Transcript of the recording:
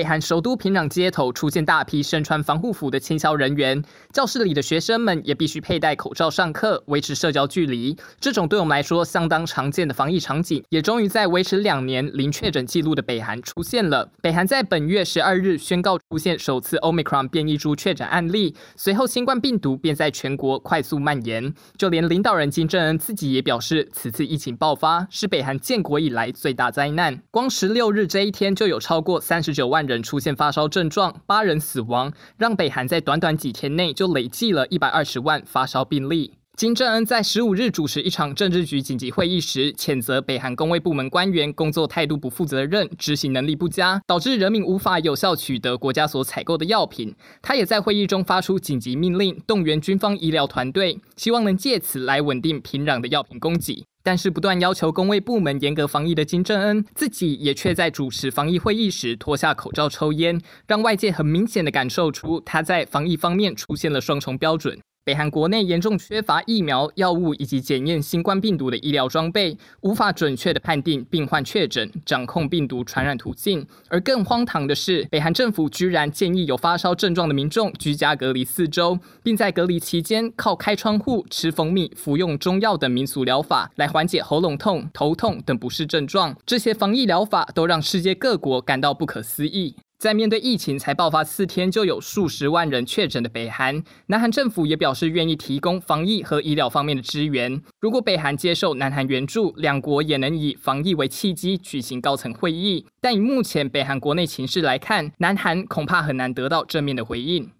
北韩首都平壤街头出现大批身穿防护服的清消人员，教室里的学生们也必须佩戴口罩上课，维持社交距离。这种对我们来说相当常见的防疫场景，也终于在维持两年零确诊记录的北韩出现了。北韩在本月十二日宣告出现首次 Omicron 变异株确诊案例，随后新冠病毒便在全国快速蔓延。就连领导人金正恩自己也表示，此次疫情爆发是北韩建国以来最大灾难。光十六日这一天就有超过三十九万人出现发烧症状，八人死亡，让北韩在短短几天内就累计了一百二十万发烧病例。金正恩在十五日主持一场政治局紧急会议时，谴责北韩公卫部门官员工作态度不负责任、执行能力不佳，导致人民无法有效取得国家所采购的药品。他也在会议中发出紧急命令，动员军方医疗团队，希望能借此来稳定平壤的药品供给。但是不断要求公卫部门严格防疫的金正恩，自己也却在主持防疫会议时脱下口罩抽烟，让外界很明显的感受出他在防疫方面出现了双重标准。北韩国内严重缺乏疫苗、药物以及检验新冠病毒的医疗装备，无法准确地判定病患确诊、掌控病毒传染途径。而更荒唐的是，北韩政府居然建议有发烧症状的民众居家隔离四周，并在隔离期间靠开窗户、吃蜂蜜、服用中药等民俗疗法来缓解喉咙痛、头痛等不适症状。这些防疫疗法都让世界各国感到不可思议。在面对疫情才爆发四天就有数十万人确诊的北韩，南韩政府也表示愿意提供防疫和医疗方面的支援。如果北韩接受南韩援助，两国也能以防疫为契机举行高层会议。但以目前北韩国内情势来看，南韩恐怕很难得到正面的回应。